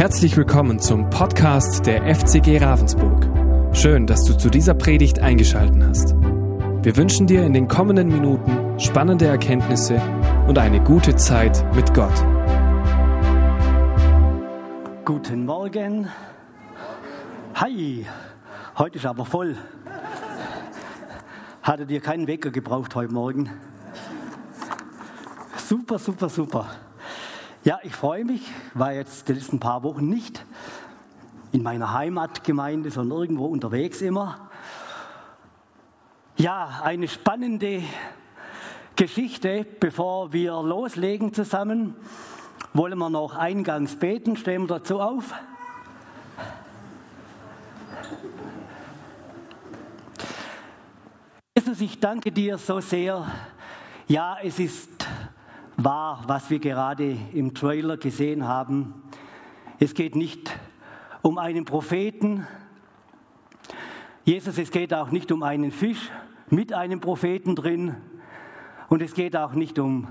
Herzlich willkommen zum Podcast der FCG Ravensburg. Schön, dass du zu dieser Predigt eingeschaltet hast. Wir wünschen dir in den kommenden Minuten spannende Erkenntnisse und eine gute Zeit mit Gott. Guten Morgen. Hi, heute ist aber voll. Hattet ihr keinen Wecker gebraucht heute Morgen? Super, super, super. Ja, ich freue mich, war jetzt die letzten paar Wochen nicht in meiner Heimatgemeinde, sondern irgendwo unterwegs immer. Ja, eine spannende Geschichte. Bevor wir loslegen zusammen, wollen wir noch eingangs beten. Stehen wir dazu auf. Jesus, ich danke dir so sehr. Ja, es ist wahr, was wir gerade im Trailer gesehen haben. Es geht nicht um einen Propheten. Jesus, es geht auch nicht um einen Fisch mit einem Propheten drin. Und es geht auch nicht um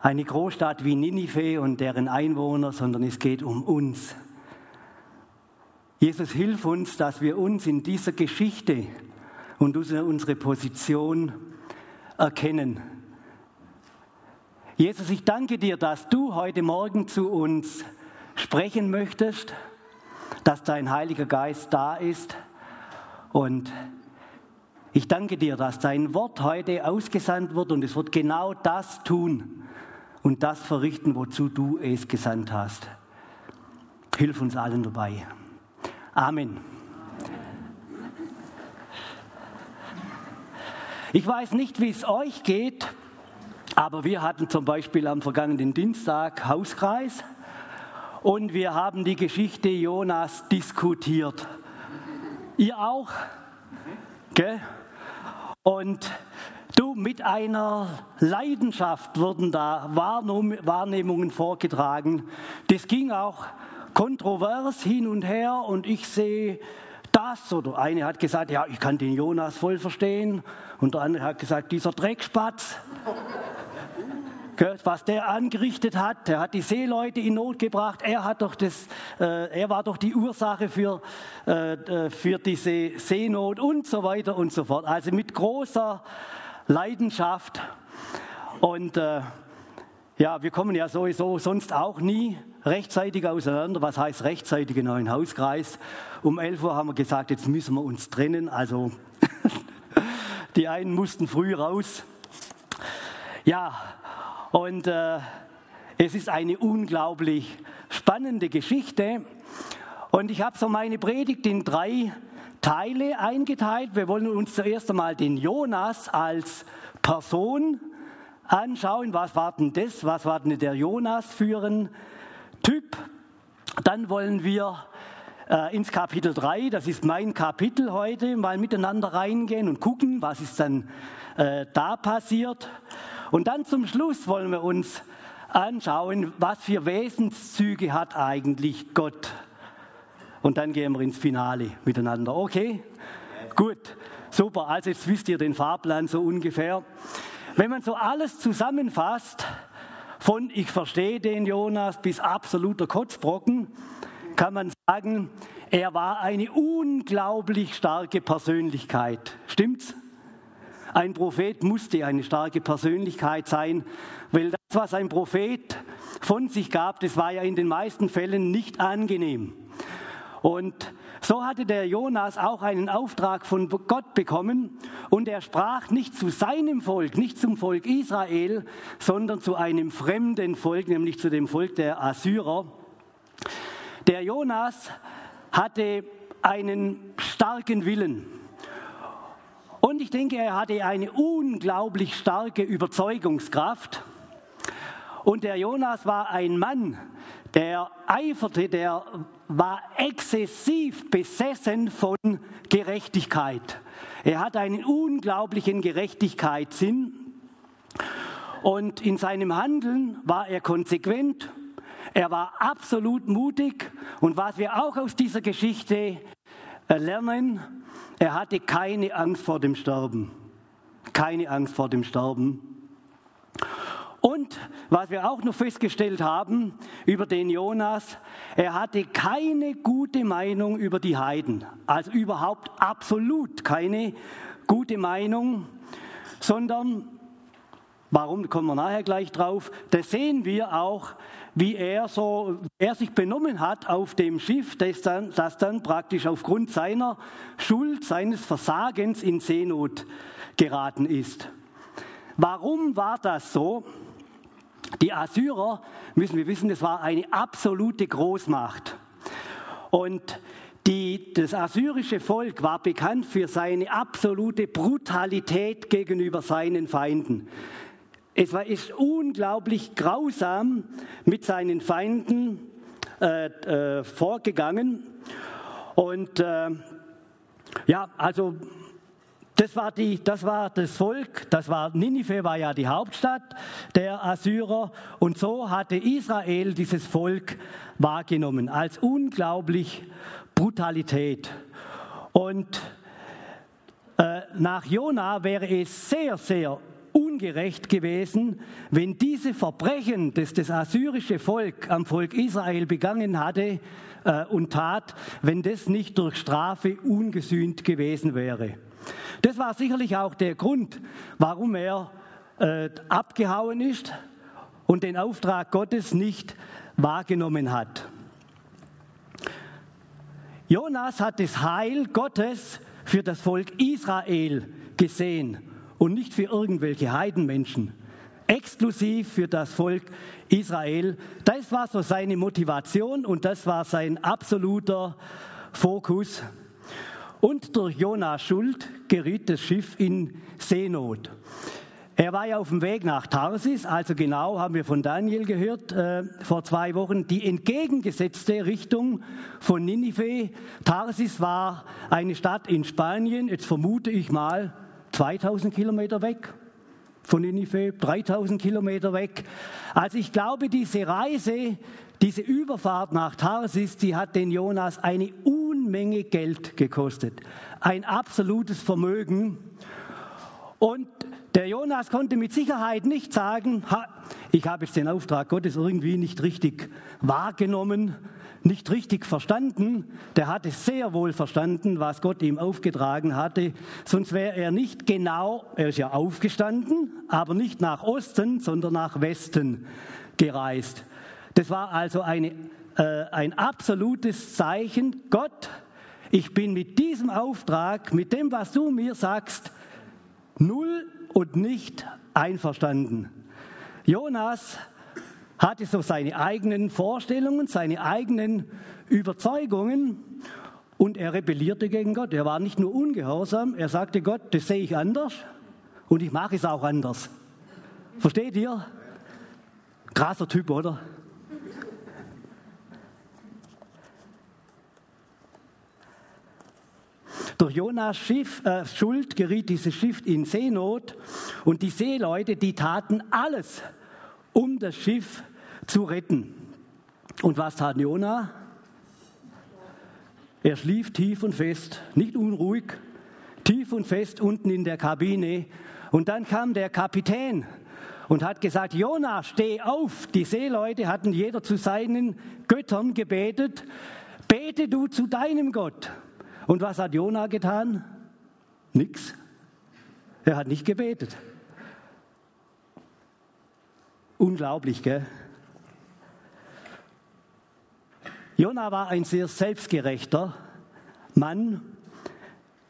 eine Großstadt wie Ninive und deren Einwohner, sondern es geht um uns. Jesus, hilf uns, dass wir uns in dieser Geschichte und unsere Position erkennen. Jesus, ich danke dir, dass du heute Morgen zu uns sprechen möchtest, dass dein Heiliger Geist da ist. Und ich danke dir, dass dein Wort heute ausgesandt wird und es wird genau das tun und das verrichten, wozu du es gesandt hast. Hilf uns allen dabei. Amen. Ich weiß nicht, wie es euch geht. Aber wir hatten zum Beispiel am vergangenen Dienstag Hauskreis und wir haben die Geschichte Jonas diskutiert. Ihr auch? Gell? Und du, mit einer Leidenschaft wurden da Wahrnehmungen vorgetragen. Das ging auch kontrovers hin und her und ich sehe das oder eine hat gesagt, ja, ich kann den Jonas voll verstehen und der andere hat gesagt, dieser Dreckspatz was der angerichtet hat. Der hat die Seeleute in Not gebracht. Er, hat doch das, äh, er war doch die Ursache für, äh, äh, für diese Seenot und so weiter und so fort. Also mit großer Leidenschaft. Und ja, wir kommen ja sowieso sonst auch nie rechtzeitig auseinander. Was heißt rechtzeitig in einen Hauskreis? Um 11 Uhr haben wir gesagt, jetzt müssen wir uns trennen. Also die einen mussten früh raus. Ja, und äh, es ist eine unglaublich spannende Geschichte. Und ich habe so meine Predigt in drei Teile eingeteilt. Wir wollen uns zuerst einmal den Jonas als Person anschauen. Was war denn das? Was war denn der Jonas für ein Typ? Dann wollen wir äh, ins Kapitel 3, das ist mein Kapitel heute, mal miteinander reingehen und gucken, was ist dann äh, da passiert. Und dann zum Schluss wollen wir uns anschauen, was für Wesenszüge hat eigentlich Gott. Und dann gehen wir ins Finale miteinander. Okay? Gut, super. Also jetzt wisst ihr den Fahrplan so ungefähr. Wenn man so alles zusammenfasst, von ich verstehe den Jonas bis absoluter Kotzbrocken, kann man sagen, er war eine unglaublich starke Persönlichkeit. Stimmt's? Ein Prophet musste eine starke Persönlichkeit sein, weil das, was ein Prophet von sich gab, das war ja in den meisten Fällen nicht angenehm. Und so hatte der Jonas auch einen Auftrag von Gott bekommen und er sprach nicht zu seinem Volk, nicht zum Volk Israel, sondern zu einem fremden Volk, nämlich zu dem Volk der Assyrer. Der Jonas hatte einen starken Willen. Und ich denke, er hatte eine unglaublich starke Überzeugungskraft. Und der Jonas war ein Mann, der eiferte, der war exzessiv besessen von Gerechtigkeit. Er hat einen unglaublichen Gerechtigkeitssinn. Und in seinem Handeln war er konsequent, er war absolut mutig. Und was wir auch aus dieser Geschichte lernen, er hatte keine Angst vor dem Sterben. Keine Angst vor dem Sterben. Und was wir auch noch festgestellt haben über den Jonas, er hatte keine gute Meinung über die Heiden, also überhaupt absolut keine gute Meinung, sondern, warum kommen wir nachher gleich drauf, da sehen wir auch, wie er, so, er sich benommen hat auf dem Schiff, das dann, das dann praktisch aufgrund seiner Schuld, seines Versagens in Seenot geraten ist. Warum war das so? Die Assyrer, müssen wir wissen, das war eine absolute Großmacht. Und die, das assyrische Volk war bekannt für seine absolute Brutalität gegenüber seinen Feinden. Es war ist unglaublich grausam mit seinen Feinden äh, äh, vorgegangen. Und äh, ja, also das war, die, das war das Volk, das war Ninive war ja die Hauptstadt der Assyrer und so hatte Israel dieses Volk wahrgenommen als unglaublich Brutalität. Und äh, nach Jona wäre es sehr, sehr ungerecht gewesen, wenn diese Verbrechen, das das assyrische Volk am Volk Israel begangen hatte äh, und tat, wenn das nicht durch Strafe ungesühnt gewesen wäre. Das war sicherlich auch der Grund, warum er äh, abgehauen ist und den Auftrag Gottes nicht wahrgenommen hat. Jonas hat das Heil Gottes für das Volk Israel gesehen und nicht für irgendwelche Heidenmenschen. Exklusiv für das Volk Israel. Das war so seine Motivation und das war sein absoluter Fokus. Und durch Jonas Schuld geriet das Schiff in Seenot. Er war ja auf dem Weg nach Tarsis, also genau haben wir von Daniel gehört äh, vor zwei Wochen, die entgegengesetzte Richtung von Ninive. Tarsis war eine Stadt in Spanien, jetzt vermute ich mal 2000 Kilometer weg von Ninive, 3000 Kilometer weg. Also ich glaube, diese Reise, diese Überfahrt nach Tarsis, die hat den Jonas eine Unmenge Geld gekostet. Ein absolutes Vermögen. Und der Jonas konnte mit Sicherheit nicht sagen, ich habe jetzt den Auftrag Gottes irgendwie nicht richtig wahrgenommen, nicht richtig verstanden. Der hatte sehr wohl verstanden, was Gott ihm aufgetragen hatte. Sonst wäre er nicht genau, er ist ja aufgestanden, aber nicht nach Osten, sondern nach Westen gereist. Das war also eine, äh, ein absolutes Zeichen. Gott, ich bin mit diesem Auftrag, mit dem, was du mir sagst, null und nicht einverstanden. Jonas hatte so seine eigenen Vorstellungen, seine eigenen Überzeugungen und er rebellierte gegen Gott. Er war nicht nur ungehorsam, er sagte Gott, das sehe ich anders und ich mache es auch anders. Versteht ihr? Krasser Typ, oder? Durch Jonas Schiff, äh, Schuld geriet dieses Schiff in Seenot und die Seeleute, die taten alles, um das Schiff zu retten. Und was tat Jona? Er schlief tief und fest, nicht unruhig, tief und fest unten in der Kabine. Und dann kam der Kapitän und hat gesagt, Jona, steh auf. Die Seeleute hatten jeder zu seinen Göttern gebetet. Bete du zu deinem Gott. Und was hat Jona getan? Nix. Er hat nicht gebetet. Unglaublich, gell? Jona war ein sehr selbstgerechter Mann.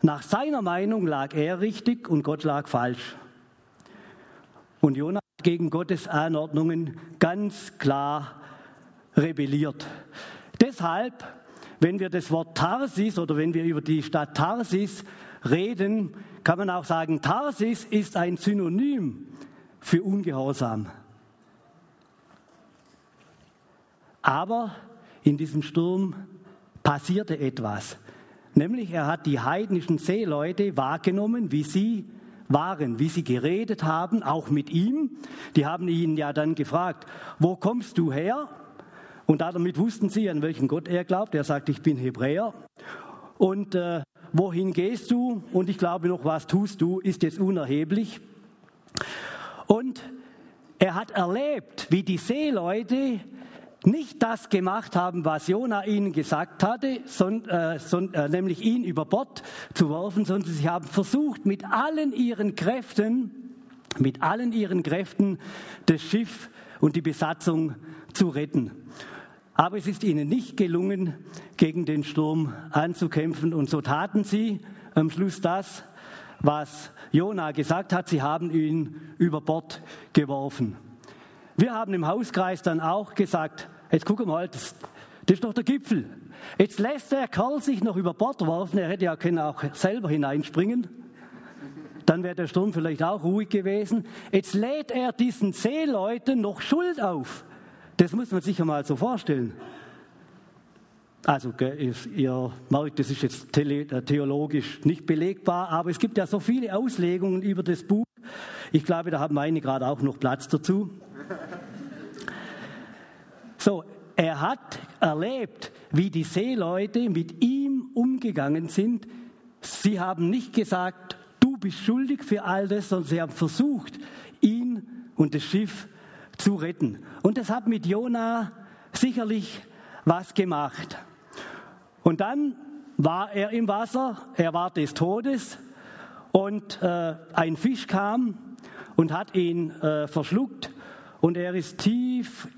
Nach seiner Meinung lag er richtig und Gott lag falsch. Und Jona hat gegen Gottes Anordnungen ganz klar rebelliert. Deshalb wenn wir das Wort Tarsis oder wenn wir über die Stadt Tarsis reden, kann man auch sagen, Tarsis ist ein Synonym für Ungehorsam. Aber in diesem Sturm passierte etwas. Nämlich er hat die heidnischen Seeleute wahrgenommen, wie sie waren, wie sie geredet haben, auch mit ihm. Die haben ihn ja dann gefragt, wo kommst du her? Und damit wussten sie, an welchen Gott er glaubt. Er sagt, ich bin Hebräer. Und äh, wohin gehst du? Und ich glaube noch, was tust du, ist jetzt unerheblich. Und er hat erlebt, wie die Seeleute nicht das gemacht haben, was Jona ihnen gesagt hatte, äh, äh, nämlich ihn über Bord zu werfen, sondern sie haben versucht, mit allen ihren Kräften, mit allen ihren Kräften das Schiff und die Besatzung zu retten. Aber es ist ihnen nicht gelungen, gegen den Sturm anzukämpfen. Und so taten sie am Schluss das, was Jona gesagt hat. Sie haben ihn über Bord geworfen. Wir haben im Hauskreis dann auch gesagt, jetzt guck mal, das, das ist doch der Gipfel. Jetzt lässt der Kerl sich noch über Bord werfen. Er hätte ja können auch selber hineinspringen. Dann wäre der Sturm vielleicht auch ruhig gewesen. Jetzt lädt er diesen Seeleuten noch Schuld auf. Das muss man sich ja mal so vorstellen. Also ihr merkt, das ist jetzt äh, theologisch nicht belegbar, aber es gibt ja so viele Auslegungen über das Buch. Ich glaube, da haben meine gerade auch noch Platz dazu. Er hat erlebt, wie die Seeleute mit ihm umgegangen sind. Sie haben nicht gesagt, du bist schuldig für all das, sondern sie haben versucht, ihn und das Schiff zu retten. Und das hat mit Jona sicherlich was gemacht. Und dann war er im Wasser, er war des Todes und äh, ein Fisch kam und hat ihn äh, verschluckt und er ist tief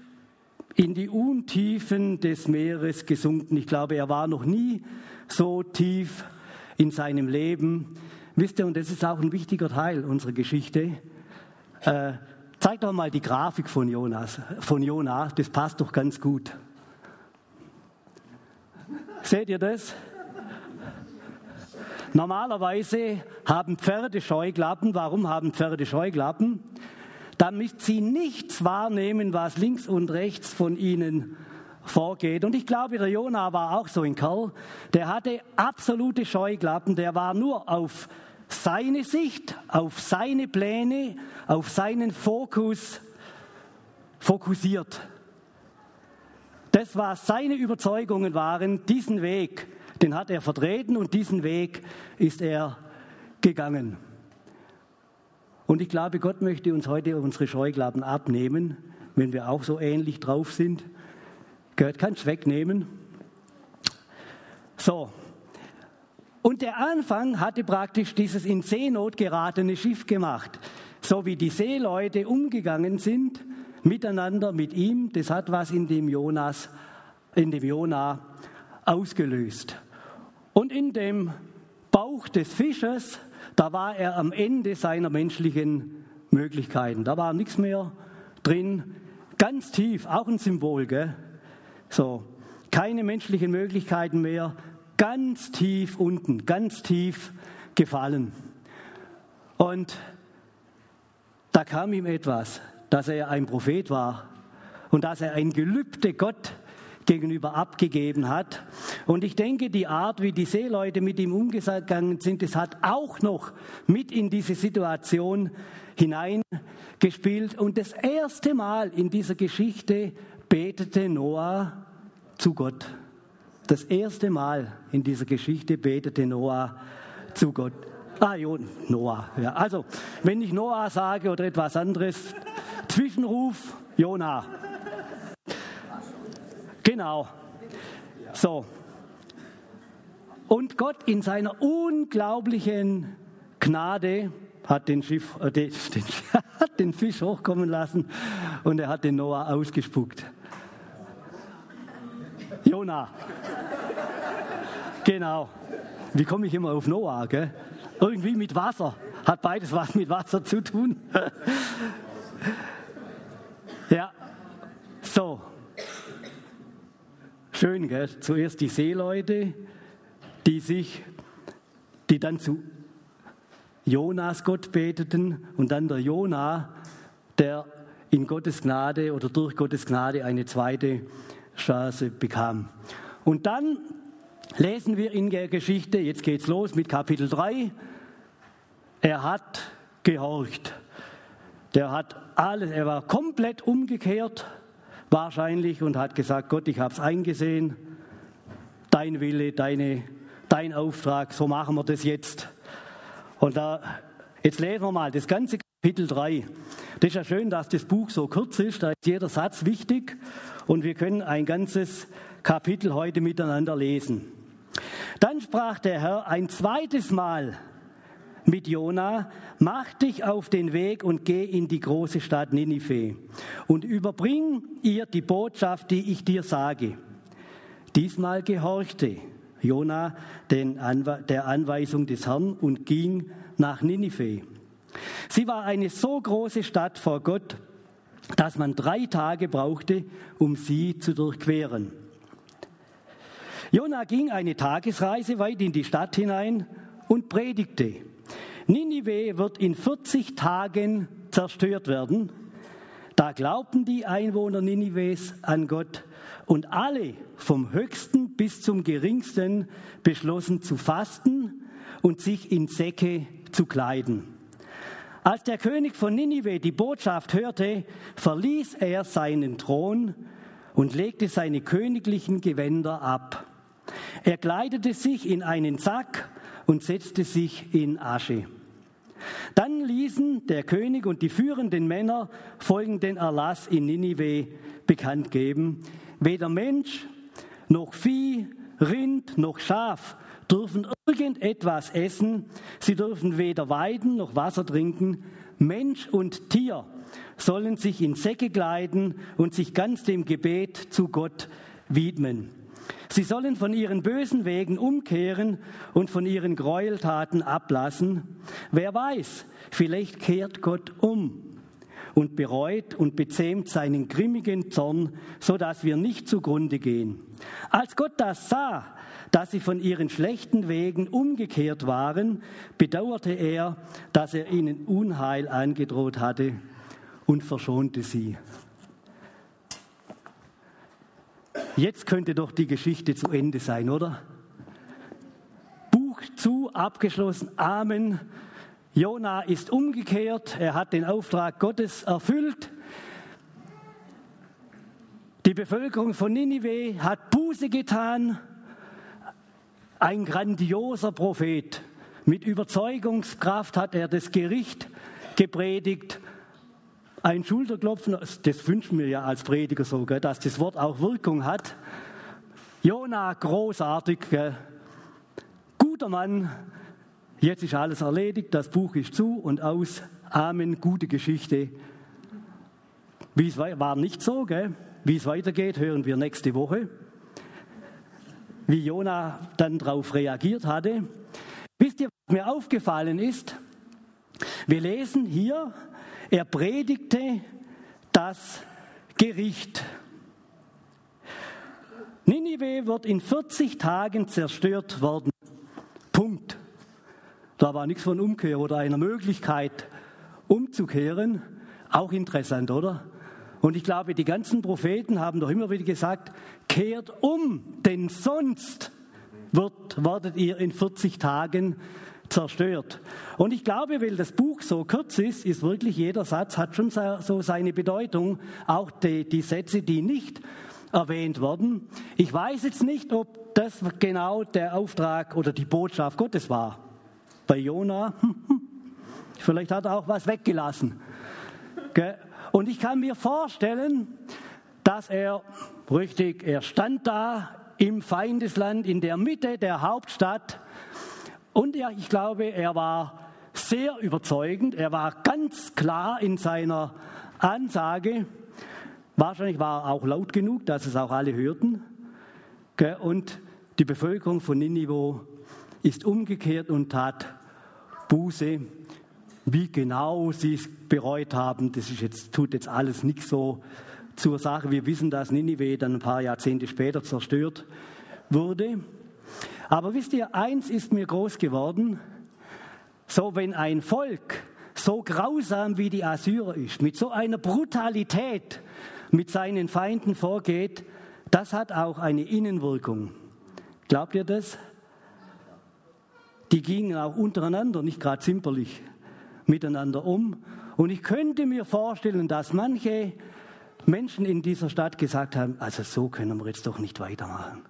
in die Untiefen des Meeres gesunken. Ich glaube, er war noch nie so tief in seinem Leben. Wisst ihr, und das ist auch ein wichtiger Teil unserer Geschichte. Äh, Zeig doch mal die Grafik von Jonas, von Jonah, das passt doch ganz gut. Seht ihr das? Normalerweise haben Pferde Scheuklappen. Warum haben Pferde Scheuklappen? Damit sie nichts wahrnehmen, was links und rechts von ihnen vorgeht. Und ich glaube, der Jonah war auch so ein Kerl. Der hatte absolute Scheuklappen. Der war nur auf seine Sicht, auf seine Pläne, auf seinen Fokus fokussiert. Das, was seine Überzeugungen waren, diesen Weg, den hat er vertreten und diesen Weg ist er gegangen. Und ich glaube, Gott möchte uns heute unsere Scheuklappen abnehmen, wenn wir auch so ähnlich drauf sind. Gott kann es wegnehmen. So, und der Anfang hatte praktisch dieses in Seenot geratene Schiff gemacht. So wie die Seeleute umgegangen sind miteinander, mit ihm, das hat was in dem Jonas, in dem Jona ausgelöst. Und in dem Bauch des Fisches, da war er am Ende seiner menschlichen Möglichkeiten. Da war nichts mehr drin. Ganz tief, auch ein Symbol, gell? So, keine menschlichen Möglichkeiten mehr ganz tief unten, ganz tief gefallen. Und da kam ihm etwas, dass er ein Prophet war und dass er ein Gelübde Gott gegenüber abgegeben hat. Und ich denke, die Art, wie die Seeleute mit ihm umgegangen sind, das hat auch noch mit in diese Situation hineingespielt. Und das erste Mal in dieser Geschichte betete Noah zu Gott. Das erste Mal in dieser Geschichte betete Noah zu Gott. Ah, jo, Noah. Ja. Also, wenn ich Noah sage oder etwas anderes, Zwischenruf, Jona. Genau. So. Und Gott in seiner unglaublichen Gnade hat den, Schiff, äh, den, den, den Fisch hochkommen lassen und er hat den Noah ausgespuckt. Jona. Genau. Wie komme ich immer auf Noah? Gell? Irgendwie mit Wasser. Hat beides was mit Wasser zu tun. ja, so. Schön, gell? Zuerst die Seeleute, die sich, die dann zu Jonas Gott beteten und dann der Jona, der in Gottes Gnade oder durch Gottes Gnade eine zweite Chance bekam. Und dann lesen wir in der Geschichte, jetzt geht's los mit Kapitel 3, er hat gehorcht. Der hat alles, er war komplett umgekehrt wahrscheinlich und hat gesagt, Gott, ich habe es eingesehen, dein Wille, deine, dein Auftrag, so machen wir das jetzt. Und da, jetzt lesen wir mal das ganze Kapitel 3. Das ist ja schön, dass das Buch so kurz ist, da ist jeder Satz wichtig und wir können ein ganzes Kapitel heute miteinander lesen. Dann sprach der Herr ein zweites Mal mit Jona, mach dich auf den Weg und geh in die große Stadt Ninive und überbring ihr die Botschaft, die ich dir sage. Diesmal gehorchte Jona der Anweisung des Herrn und ging nach Ninive. Sie war eine so große Stadt vor Gott, dass man drei Tage brauchte, um sie zu durchqueren. Jona ging eine Tagesreise weit in die Stadt hinein und predigte. Ninive wird in 40 Tagen zerstört werden. Da glaubten die Einwohner Ninives an Gott und alle vom höchsten bis zum geringsten beschlossen zu fasten und sich in Säcke zu kleiden. Als der König von Ninive die Botschaft hörte, verließ er seinen Thron und legte seine königlichen Gewänder ab. Er kleidete sich in einen Sack und setzte sich in Asche. Dann ließen der König und die führenden Männer folgenden Erlass in Ninive bekannt geben. Weder Mensch noch Vieh, Rind noch Schaf dürfen irgendetwas essen, sie dürfen weder weiden noch Wasser trinken, Mensch und Tier sollen sich in Säcke kleiden und sich ganz dem Gebet zu Gott widmen. Sie sollen von ihren bösen Wegen umkehren und von ihren Gräueltaten ablassen. Wer weiß, vielleicht kehrt Gott um und bereut und bezähmt seinen grimmigen Zorn, so dass wir nicht zugrunde gehen. Als Gott das sah, dass sie von ihren schlechten Wegen umgekehrt waren, bedauerte er, dass er ihnen Unheil angedroht hatte und verschonte sie. Jetzt könnte doch die Geschichte zu Ende sein, oder? Buch zu, abgeschlossen, Amen. Jona ist umgekehrt, er hat den Auftrag Gottes erfüllt. Die Bevölkerung von Ninive hat Buße getan. Ein grandioser Prophet. Mit Überzeugungskraft hat er das Gericht gepredigt. Ein Schulterklopfen, das wünschen wir ja als Prediger so, dass das Wort auch Wirkung hat. Jona, großartig, guter Mann, Jetzt ist alles erledigt, das Buch ist zu und aus. Amen, gute Geschichte. Wie es war nicht so, gell? Wie es weitergeht, hören wir nächste Woche. Wie Jona dann darauf reagiert hatte. Wisst ihr, was mir aufgefallen ist? Wir lesen hier, er predigte das Gericht. Ninive wird in 40 Tagen zerstört worden. Punkt. Da war nichts von Umkehr oder einer Möglichkeit umzukehren. Auch interessant, oder? Und ich glaube, die ganzen Propheten haben doch immer wieder gesagt, kehrt um, denn sonst wird, werdet ihr in 40 Tagen zerstört. Und ich glaube, weil das Buch so kurz ist, ist wirklich jeder Satz hat schon so seine Bedeutung. Auch die, die Sätze, die nicht erwähnt werden. Ich weiß jetzt nicht, ob das genau der Auftrag oder die Botschaft Gottes war bei Jona, vielleicht hat er auch was weggelassen. Und ich kann mir vorstellen, dass er, richtig, er stand da im Feindesland, in der Mitte der Hauptstadt. Und ja, ich glaube, er war sehr überzeugend, er war ganz klar in seiner Ansage. Wahrscheinlich war er auch laut genug, dass es auch alle hörten. Und die Bevölkerung von Ninive ist umgekehrt und tat Buße. Wie genau sie es bereut haben, das jetzt, tut jetzt alles nicht so zur Sache. Wir wissen, dass Ninive dann ein paar Jahrzehnte später zerstört wurde. Aber wisst ihr, eins ist mir groß geworden. So, wenn ein Volk so grausam wie die Assyrer ist, mit so einer Brutalität mit seinen Feinden vorgeht, das hat auch eine Innenwirkung. Glaubt ihr das? die gingen auch untereinander nicht gerade zimperlich miteinander um. Und ich könnte mir vorstellen, dass manche Menschen in dieser Stadt gesagt haben, also so können wir jetzt doch nicht weitermachen.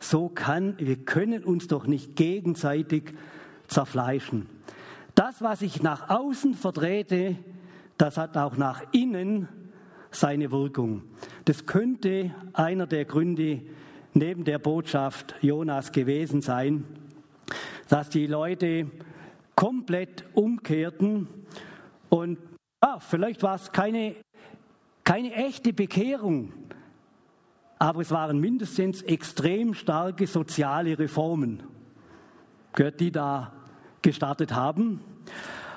So kann, wir können uns doch nicht gegenseitig zerfleischen. Das, was ich nach außen vertrete, das hat auch nach innen seine Wirkung. Das könnte einer der Gründe neben der Botschaft Jonas gewesen sein, dass die Leute komplett umkehrten und ja, vielleicht war es keine, keine echte Bekehrung, aber es waren mindestens extrem starke soziale Reformen, die da gestartet haben.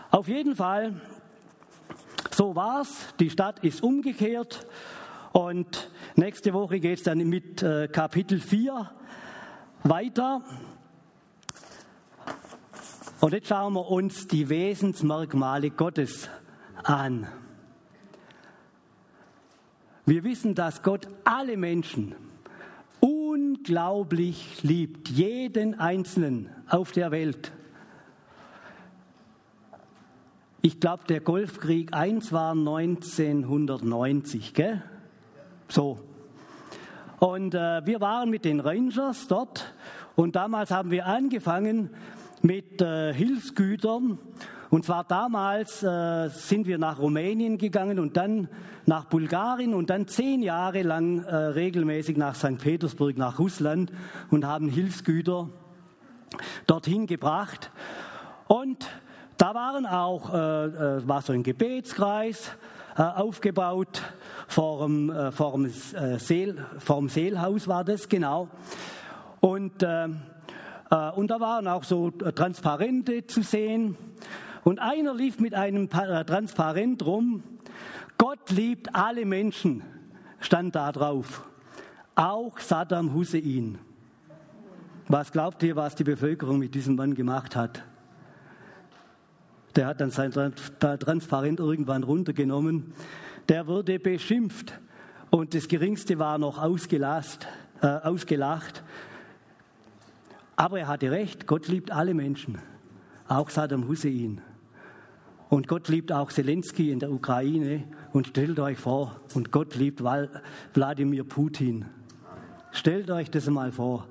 Auf jeden Fall, so war es. Die Stadt ist umgekehrt und nächste Woche geht es dann mit äh, Kapitel 4 weiter. Und jetzt schauen wir uns die Wesensmerkmale Gottes an. Wir wissen, dass Gott alle Menschen unglaublich liebt, jeden Einzelnen auf der Welt. Ich glaube, der Golfkrieg 1 war 1990, gell? So. Und äh, wir waren mit den Rangers dort und damals haben wir angefangen mit äh, Hilfsgütern. Und zwar damals äh, sind wir nach Rumänien gegangen und dann nach Bulgarien und dann zehn Jahre lang äh, regelmäßig nach St. Petersburg, nach Russland und haben Hilfsgüter dorthin gebracht. Und da waren auch, äh, äh, war so ein Gebetskreis äh, aufgebaut, vor dem, äh, vor, dem, äh, Seel, vor dem Seelhaus war das, genau. Und, äh, und da waren auch so Transparente zu sehen. Und einer lief mit einem Transparent rum. Gott liebt alle Menschen, stand da drauf. Auch Saddam Hussein. Was glaubt ihr, was die Bevölkerung mit diesem Mann gemacht hat? Der hat dann sein Transparent irgendwann runtergenommen. Der wurde beschimpft und das Geringste war noch ausgelacht. Äh, ausgelacht. Aber er hatte recht, Gott liebt alle Menschen, auch Saddam Hussein. Und Gott liebt auch Zelensky in der Ukraine. Und stellt euch vor, und Gott liebt Wladimir Putin. Stellt euch das mal vor.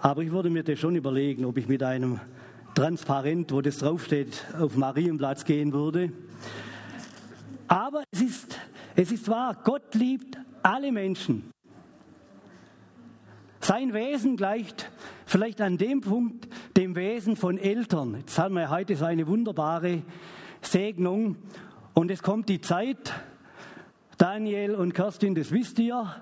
Aber ich würde mir das schon überlegen, ob ich mit einem transparent, wo das draufsteht, auf Marienplatz gehen würde. Aber es ist, es ist wahr, Gott liebt alle Menschen. Sein Wesen gleicht vielleicht an dem Punkt dem Wesen von Eltern. Jetzt haben wir heute so eine wunderbare Segnung und es kommt die Zeit, Daniel und Kerstin, das wisst ihr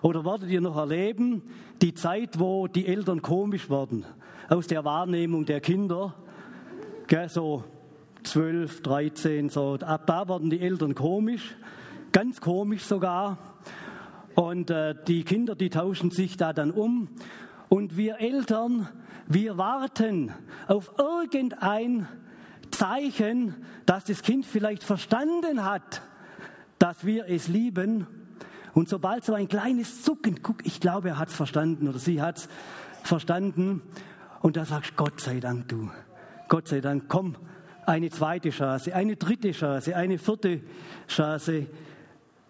oder werdet ihr noch erleben, die Zeit, wo die Eltern komisch werden aus der Wahrnehmung der Kinder. Gell, so 12, 13, so ab da werden die Eltern komisch, ganz komisch sogar. Und äh, die Kinder, die tauschen sich da dann um. Und wir Eltern, wir warten auf irgendein Zeichen, dass das Kind vielleicht verstanden hat, dass wir es lieben. Und sobald so ein kleines Zucken, guck, ich glaube, er hat es verstanden oder sie hat es verstanden, und da sagst Gott sei Dank, du. Gott sei Dank, komm, eine zweite Chance, eine dritte Chance, eine vierte Chance.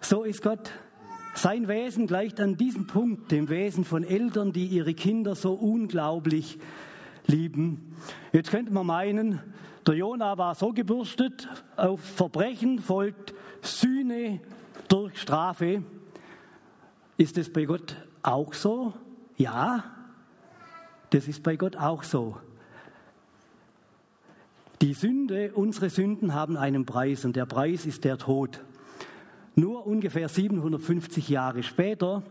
So ist Gott. Sein Wesen gleicht an diesem Punkt dem Wesen von Eltern, die ihre Kinder so unglaublich lieben. Jetzt könnte man meinen, der Jona war so gebürstet, auf Verbrechen folgt Sühne durch Strafe. Ist es bei Gott auch so? Ja, das ist bei Gott auch so. Die Sünde, unsere Sünden haben einen Preis und der Preis ist der Tod. Nur ungefähr 750 Jahre später,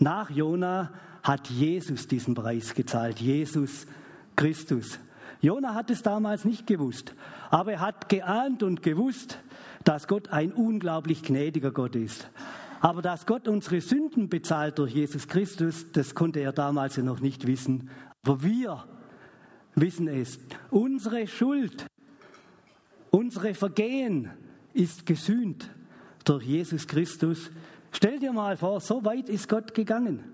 nach Jona, hat Jesus diesen Preis gezahlt. Jesus Christus. Jona hat es damals nicht gewusst, aber er hat geahnt und gewusst, dass Gott ein unglaublich gnädiger Gott ist. Aber dass Gott unsere Sünden bezahlt durch Jesus Christus, das konnte er damals ja noch nicht wissen. Aber wir wissen es. Unsere Schuld, unsere Vergehen ist gesühnt durch Jesus Christus. Stell dir mal vor, so weit ist Gott gegangen,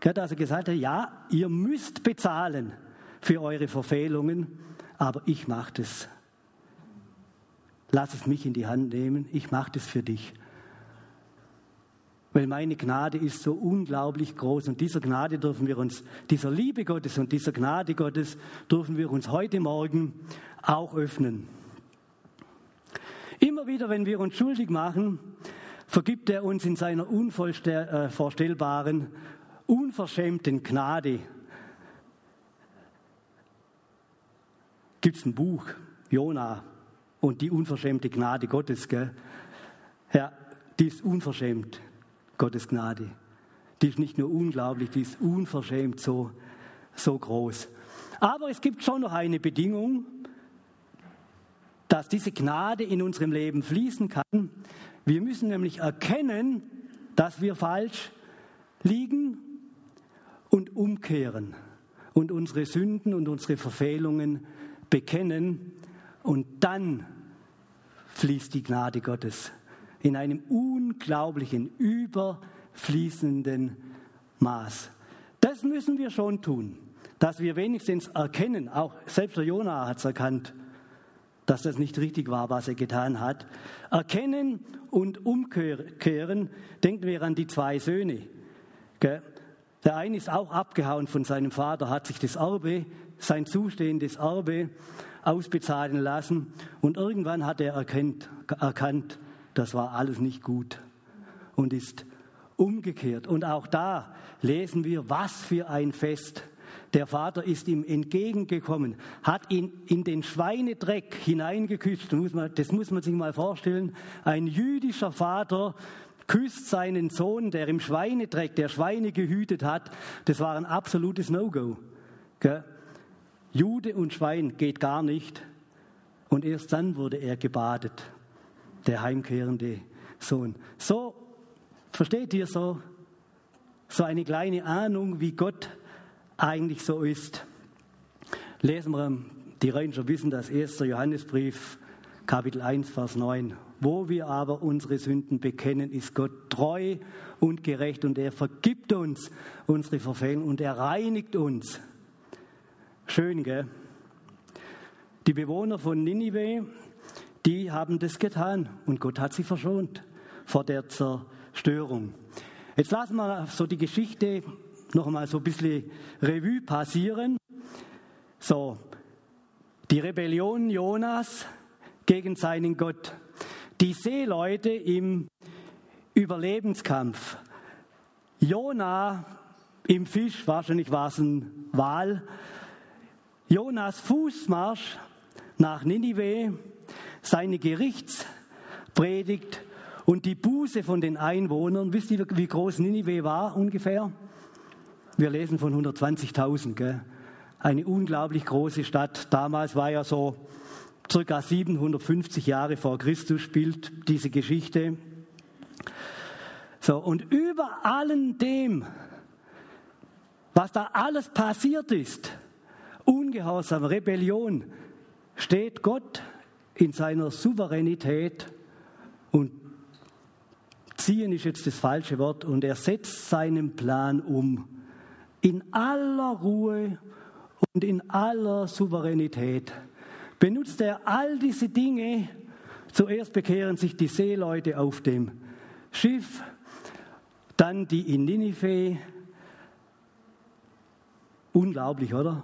dass er gesagt hat, ja, ihr müsst bezahlen für eure Verfehlungen, aber ich mache das. Lass es mich in die Hand nehmen, ich mache das für dich weil meine Gnade ist so unglaublich groß und dieser Gnade dürfen wir uns, dieser Liebe Gottes und dieser Gnade Gottes dürfen wir uns heute Morgen auch öffnen. Immer wieder, wenn wir uns schuldig machen, vergibt er uns in seiner unvorstellbaren, äh, unverschämten Gnade. Gibt es ein Buch, Jona und die unverschämte Gnade Gottes, gell? Ja, die ist unverschämt, Gottes Gnade. Die ist nicht nur unglaublich, die ist unverschämt so, so groß. Aber es gibt schon noch eine Bedingung, dass diese Gnade in unserem Leben fließen kann. Wir müssen nämlich erkennen, dass wir falsch liegen und umkehren und unsere Sünden und unsere Verfehlungen bekennen und dann fließt die Gnade Gottes in einem unglaublichen, überfließenden Maß. Das müssen wir schon tun, dass wir wenigstens erkennen, auch selbst der Jonah hat es erkannt, dass das nicht richtig war, was er getan hat. Erkennen und umkehren, denken wir an die zwei Söhne. Der eine ist auch abgehauen von seinem Vater, hat sich das Erbe, sein zustehendes Erbe ausbezahlen lassen und irgendwann hat er erkannt, erkannt das war alles nicht gut und ist umgekehrt. Und auch da lesen wir, was für ein Fest der Vater ist ihm entgegengekommen, hat ihn in den Schweinedreck hineingeküsst. Das muss man sich mal vorstellen. Ein jüdischer Vater küsst seinen Sohn, der im Schweinedreck der Schweine gehütet hat. Das war ein absolutes No-Go. Jude und Schwein geht gar nicht. Und erst dann wurde er gebadet, der heimkehrende Sohn. So, versteht ihr so, so eine kleine Ahnung, wie Gott eigentlich so ist. Lesen wir, die Ranger wissen das, 1. Johannesbrief, Kapitel 1, Vers 9. Wo wir aber unsere Sünden bekennen, ist Gott treu und gerecht und er vergibt uns unsere Verfehlungen und er reinigt uns. Schön, gell? Die Bewohner von Ninive, die haben das getan und Gott hat sie verschont vor der Zerstörung. Jetzt lassen wir so die Geschichte noch einmal so ein bisschen Revue passieren. So, die Rebellion Jonas gegen seinen Gott. Die Seeleute im Überlebenskampf. Jona im Fisch, wahrscheinlich war es ein Wal. Jonas Fußmarsch nach Ninive, seine Gerichtspredigt und die Buße von den Einwohnern. Wisst ihr, wie groß Ninive war ungefähr? Wir lesen von 120.000. Eine unglaublich große Stadt. Damals war ja so circa 750 Jahre vor Christus spielt diese Geschichte. So, und über allem dem, was da alles passiert ist, Ungehorsam, Rebellion, steht Gott in seiner Souveränität und ziehen ist jetzt das falsche Wort und er setzt seinen Plan um in aller Ruhe und in aller Souveränität benutzt er all diese Dinge. Zuerst bekehren sich die Seeleute auf dem Schiff, dann die in Ninive. Unglaublich, oder?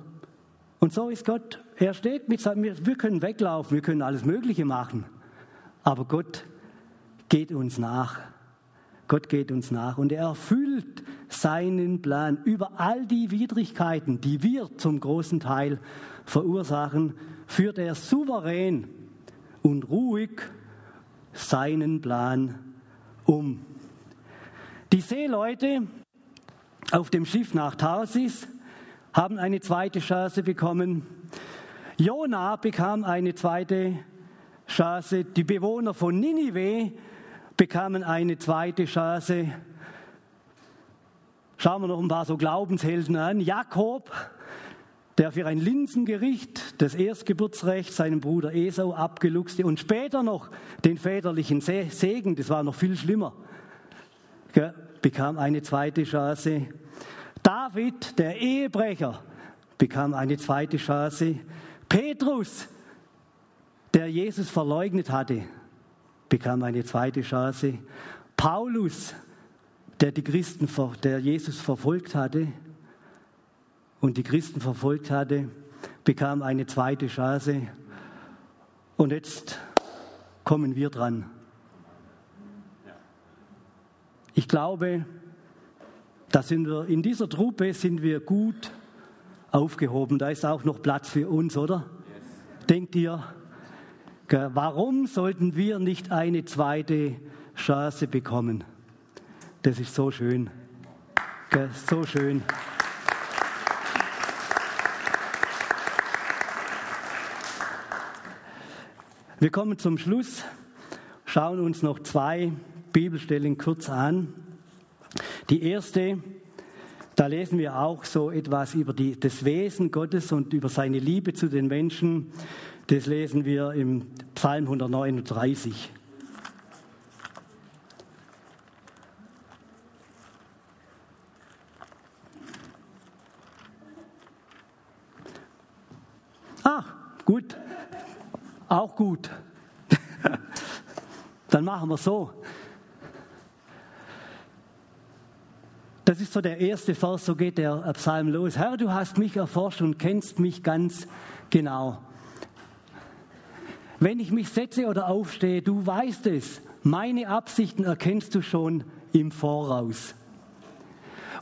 Und so ist Gott. Er steht mit seinem, wir können weglaufen, wir können alles Mögliche machen, aber Gott geht uns nach. Gott geht uns nach und er erfüllt seinen Plan über all die Widrigkeiten, die wir zum großen Teil verursachen, führt er souverän und ruhig seinen Plan um. Die Seeleute auf dem Schiff nach Tarsis haben eine zweite Chance bekommen. Jona bekam eine zweite Chance. Die Bewohner von Ninive bekamen eine zweite Chance. Schauen wir noch ein paar so Glaubenshelden an. Jakob, der für ein Linsengericht das Erstgeburtsrecht seinem Bruder Esau abgeluchste und später noch den väterlichen Segen, das war noch viel schlimmer, bekam eine zweite Chance. David, der Ehebrecher, bekam eine zweite Chance. Petrus, der Jesus verleugnet hatte, bekam eine zweite Chance. Paulus, der die Christen, der Jesus verfolgt hatte und die Christen verfolgt hatte, bekam eine zweite Chance. Und jetzt kommen wir dran. Ich glaube, da sind wir, in dieser Truppe sind wir gut aufgehoben. Da ist auch noch Platz für uns, oder? Yes. Denkt ihr, warum sollten wir nicht eine zweite Chance bekommen? Das ist so schön. So schön. Wir kommen zum Schluss, schauen uns noch zwei Bibelstellen kurz an. Die erste, da lesen wir auch so etwas über die, das Wesen Gottes und über seine Liebe zu den Menschen. Das lesen wir im Psalm 139. Ah, gut. Auch gut. Dann machen wir so. Das ist so der erste Vers, so geht der Psalm los. Herr, du hast mich erforscht und kennst mich ganz genau. Wenn ich mich setze oder aufstehe, du weißt es. Meine Absichten erkennst du schon im Voraus.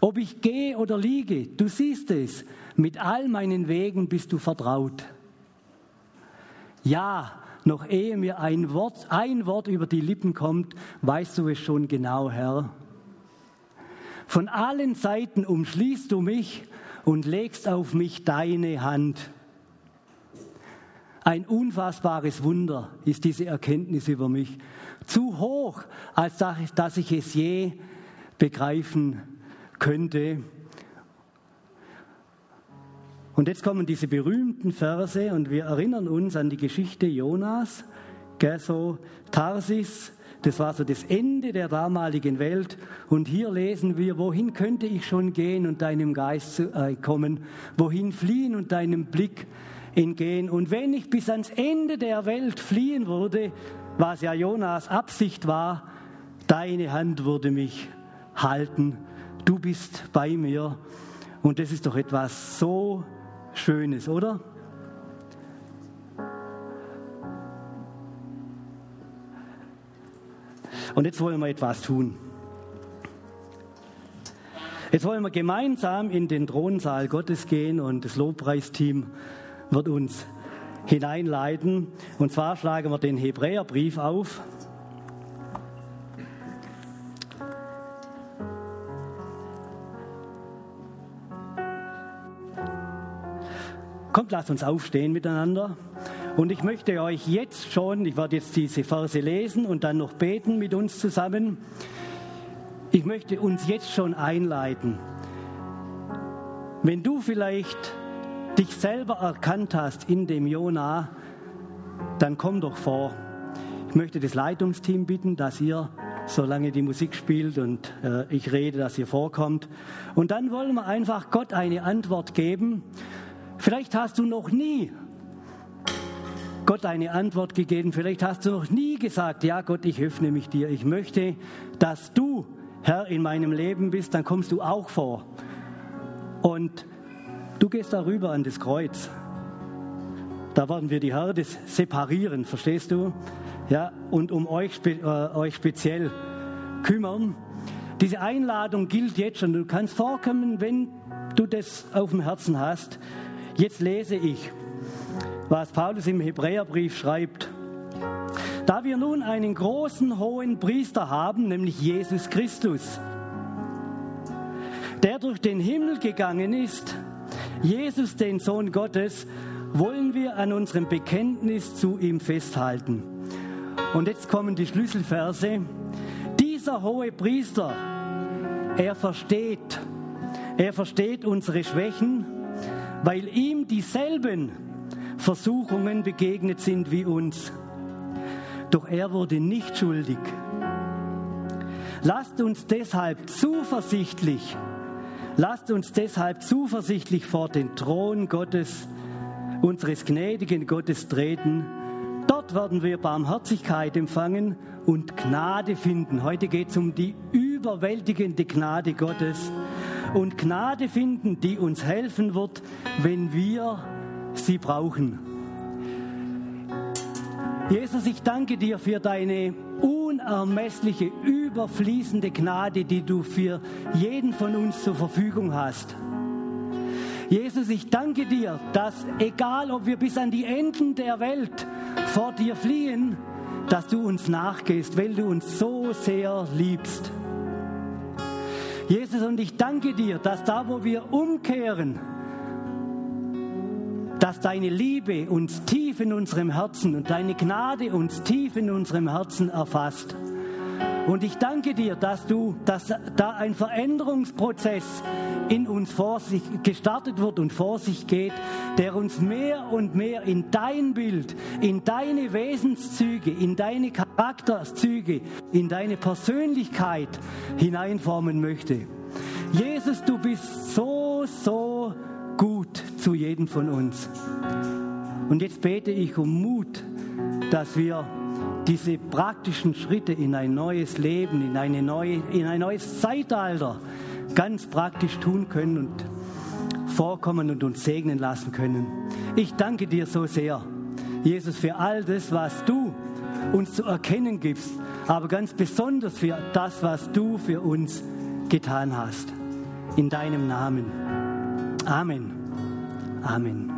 Ob ich gehe oder liege, du siehst es. Mit all meinen Wegen bist du vertraut. Ja, noch ehe mir ein Wort, ein Wort über die Lippen kommt, weißt du es schon genau, Herr. Von allen Seiten umschließt du mich und legst auf mich deine Hand. Ein unfassbares Wunder ist diese Erkenntnis über mich. Zu hoch, als dass ich es je begreifen könnte. Und jetzt kommen diese berühmten Verse und wir erinnern uns an die Geschichte Jonas, gell, Tarsis, das war so das Ende der damaligen Welt. Und hier lesen wir, wohin könnte ich schon gehen und deinem Geist äh, kommen? Wohin fliehen und deinem Blick entgehen? Und wenn ich bis ans Ende der Welt fliehen würde, was ja Jonas Absicht war, deine Hand würde mich halten. Du bist bei mir. Und das ist doch etwas so Schönes, oder? Und jetzt wollen wir etwas tun. Jetzt wollen wir gemeinsam in den Thronsaal Gottes gehen und das Lobpreisteam wird uns hineinleiten. Und zwar schlagen wir den Hebräerbrief auf. Kommt, lasst uns aufstehen miteinander. Und ich möchte euch jetzt schon, ich werde jetzt diese Verse lesen und dann noch beten mit uns zusammen. Ich möchte uns jetzt schon einleiten. Wenn du vielleicht dich selber erkannt hast in dem Jona, dann komm doch vor. Ich möchte das Leitungsteam bitten, dass ihr, solange die Musik spielt und äh, ich rede, dass ihr vorkommt. Und dann wollen wir einfach Gott eine Antwort geben Vielleicht hast du noch nie Gott eine Antwort gegeben. Vielleicht hast du noch nie gesagt, ja Gott, ich öffne mich dir. Ich möchte, dass du Herr in meinem Leben bist. Dann kommst du auch vor. Und du gehst darüber an das Kreuz. Da werden wir die Herde separieren, verstehst du? Ja, und um euch, spe äh, euch speziell kümmern. Diese Einladung gilt jetzt schon. Du kannst vorkommen, wenn du das auf dem Herzen hast. Jetzt lese ich, was Paulus im Hebräerbrief schreibt. Da wir nun einen großen hohen Priester haben, nämlich Jesus Christus, der durch den Himmel gegangen ist, Jesus, den Sohn Gottes, wollen wir an unserem Bekenntnis zu ihm festhalten. Und jetzt kommen die Schlüsselverse. Dieser hohe Priester, er versteht, er versteht unsere Schwächen weil ihm dieselben Versuchungen begegnet sind wie uns. Doch er wurde nicht schuldig. Lasst uns deshalb zuversichtlich, lasst uns deshalb zuversichtlich vor den Thron Gottes, unseres gnädigen Gottes treten. Dort werden wir Barmherzigkeit empfangen und Gnade finden. Heute geht es um die überwältigende Gnade Gottes und Gnade finden, die uns helfen wird, wenn wir sie brauchen. Jesus, ich danke dir für deine unermessliche, überfließende Gnade, die du für jeden von uns zur Verfügung hast. Jesus, ich danke dir, dass egal ob wir bis an die Enden der Welt vor dir fliehen, dass du uns nachgehst, weil du uns so sehr liebst. Jesus, und ich danke dir, dass da, wo wir umkehren, dass deine Liebe uns tief in unserem Herzen und deine Gnade uns tief in unserem Herzen erfasst. Und ich danke dir, dass du, dass da ein Veränderungsprozess in uns vor sich gestartet wird und vor sich geht, der uns mehr und mehr in dein Bild, in deine Wesenszüge, in deine Charakterzüge, in deine Persönlichkeit hineinformen möchte. Jesus, du bist so, so gut zu jedem von uns. Und jetzt bete ich um Mut, dass wir diese praktischen Schritte in ein neues Leben, in, eine neue, in ein neues Zeitalter ganz praktisch tun können und vorkommen und uns segnen lassen können. Ich danke dir so sehr, Jesus, für all das, was du uns zu erkennen gibst, aber ganz besonders für das, was du für uns getan hast. In deinem Namen. Amen. Amen.